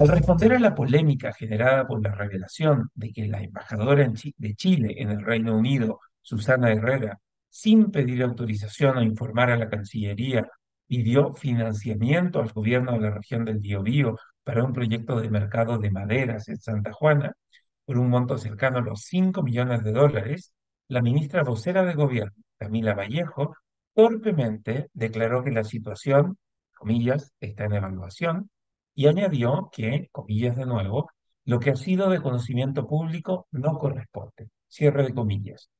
Al responder a la polémica generada por la revelación de que la embajadora de Chile en el Reino Unido, Susana Herrera, sin pedir autorización o informar a la Cancillería, pidió financiamiento al gobierno de la región del Biobío para un proyecto de mercado de maderas en Santa Juana, por un monto cercano a los 5 millones de dólares, la ministra vocera de gobierno, Camila Vallejo, torpemente declaró que la situación, comillas, está en evaluación y añadió que, comillas de nuevo, lo que ha sido de conocimiento público no corresponde. Cierre de comillas.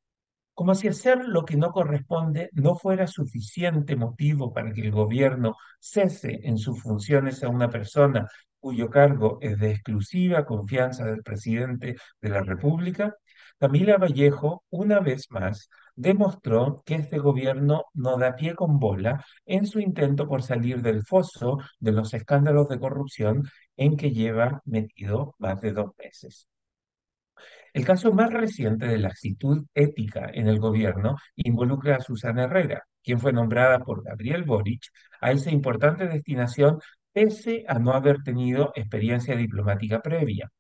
Como si hacer lo que no corresponde no fuera suficiente motivo para que el gobierno cese en sus funciones a una persona cuyo cargo es de exclusiva confianza del presidente de la República, Camila Vallejo, una vez más, demostró que este gobierno no da pie con bola en su intento por salir del foso de los escándalos de corrupción en que lleva metido más de dos meses. El caso más reciente de la actitud ética en el gobierno involucra a Susana Herrera, quien fue nombrada por Gabriel Boric a esa importante destinación pese a no haber tenido experiencia diplomática previa.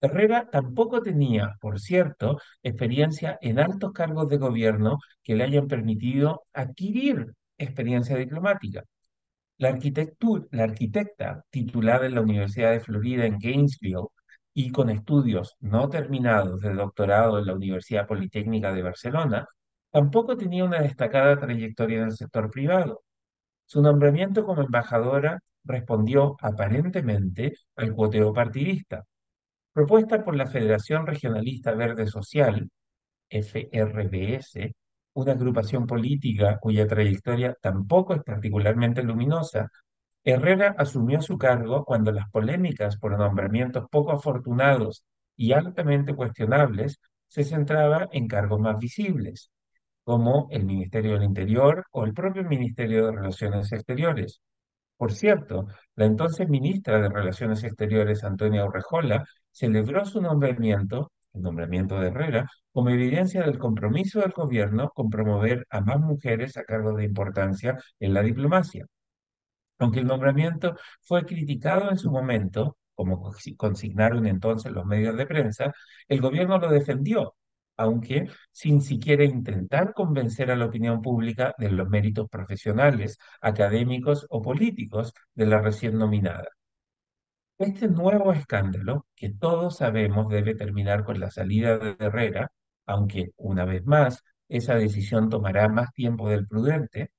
Herrera tampoco tenía, por cierto, experiencia en altos cargos de gobierno que le hayan permitido adquirir experiencia diplomática. La la arquitecta titulada en la Universidad de Florida en Gainesville y con estudios no terminados de doctorado en la Universidad Politécnica de Barcelona, tampoco tenía una destacada trayectoria en el sector privado. Su nombramiento como embajadora respondió aparentemente al cuoteo partidista, propuesta por la Federación Regionalista Verde Social, FRVS, una agrupación política cuya trayectoria tampoco es particularmente luminosa, Herrera asumió su cargo cuando las polémicas por nombramientos poco afortunados y altamente cuestionables se centraban en cargos más visibles, como el Ministerio del Interior o el propio Ministerio de Relaciones Exteriores. Por cierto, la entonces ministra de Relaciones Exteriores, Antonia Urrejola, celebró su nombramiento, el nombramiento de Herrera, como evidencia del compromiso del gobierno con promover a más mujeres a cargos de importancia en la diplomacia. Aunque el nombramiento fue criticado en su momento, como consi- consignaron entonces los medios de prensa, el gobierno lo defendió, aunque sin siquiera intentar convencer a la opinión pública de los méritos profesionales, académicos o políticos de la recién nominada. Este nuevo escándalo, que todos sabemos debe terminar con la salida de Herrera, aunque una vez más esa decisión tomará más tiempo del prudente,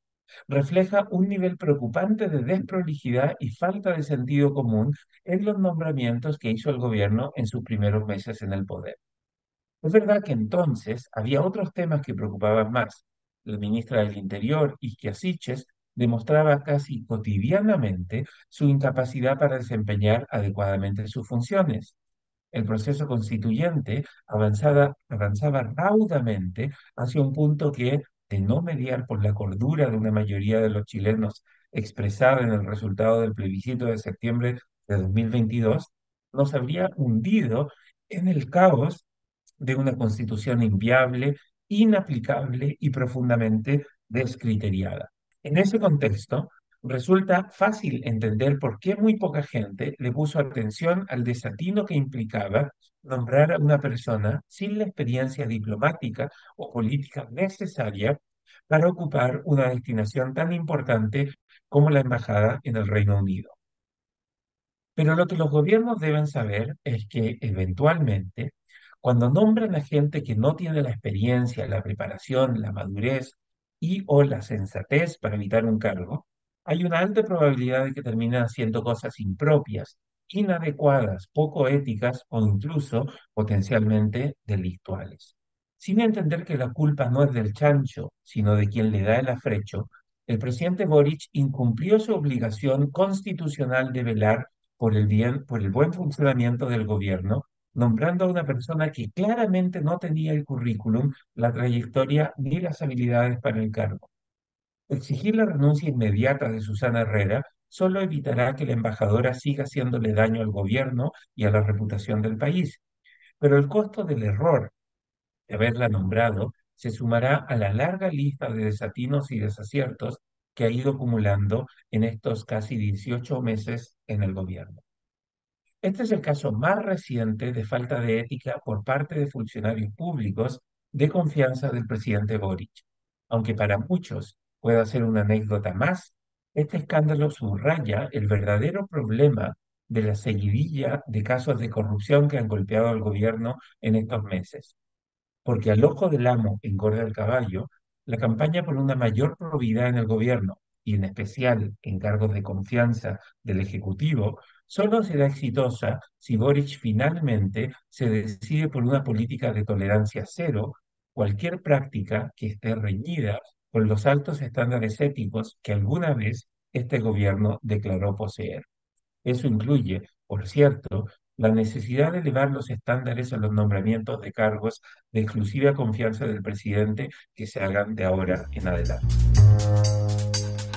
refleja un nivel preocupante de desprolijidad y falta de sentido común en los nombramientos que hizo el gobierno en sus primeros meses en el poder. Es verdad que entonces había otros temas que preocupaban más. La ministra del Interior, Isquia Siches, demostraba casi cotidianamente su incapacidad para desempeñar adecuadamente sus funciones. El proceso constituyente avanzaba raudamente hacia un punto que, de no mediar por la cordura de una mayoría de los chilenos expresada en el resultado del plebiscito de septiembre de 2022, nos habría hundido en el caos de una constitución inviable, inaplicable y profundamente descriteriada. En ese contexto, resulta fácil entender por qué muy poca gente le puso atención al desatino que implicaba nombrar a una persona sin la experiencia diplomática o política necesaria para ocupar una destinación tan importante como la embajada en el Reino Unido. Pero lo que los gobiernos deben saber es que eventualmente, cuando nombran a gente que no tiene la experiencia, la preparación, la madurez y o la sensatez para evitar un cargo, hay una alta probabilidad de que terminen haciendo cosas impropias, inadecuadas, poco éticas o incluso potencialmente delictuales. Sin entender que la culpa no es del chancho, sino de quien le da el afrecho, el presidente Boric incumplió su obligación constitucional de velar por el bien, por el buen funcionamiento del gobierno, nombrando a una persona que claramente no tenía el currículum, la trayectoria ni las habilidades para el cargo. Exigir la renuncia inmediata de Susana Herrera solo evitará que la embajadora siga haciéndole daño al gobierno y a la reputación del país. Pero el costo del error de haberla nombrado se sumará a la larga lista de desatinos y desaciertos que ha ido acumulando en estos casi 18 meses en el gobierno. Este es el caso más reciente de falta de ética por parte de funcionarios públicos de confianza del presidente Boric. Aunque para muchos pueda ser una anécdota más, este escándalo subraya el verdadero problema de la seguidilla de casos de corrupción que han golpeado al gobierno en estos meses. Porque al ojo del amo engorda el caballo, la campaña por una mayor probidad en el gobierno, y en especial en cargos de confianza del Ejecutivo, solo será exitosa si Boric finalmente se decide por una política de tolerancia cero, cualquier práctica que esté reñida con los altos estándares éticos que alguna vez este gobierno declaró poseer. Eso incluye, por cierto, la necesidad de elevar los estándares a los nombramientos de cargos de exclusiva confianza del presidente que se hagan de ahora en adelante.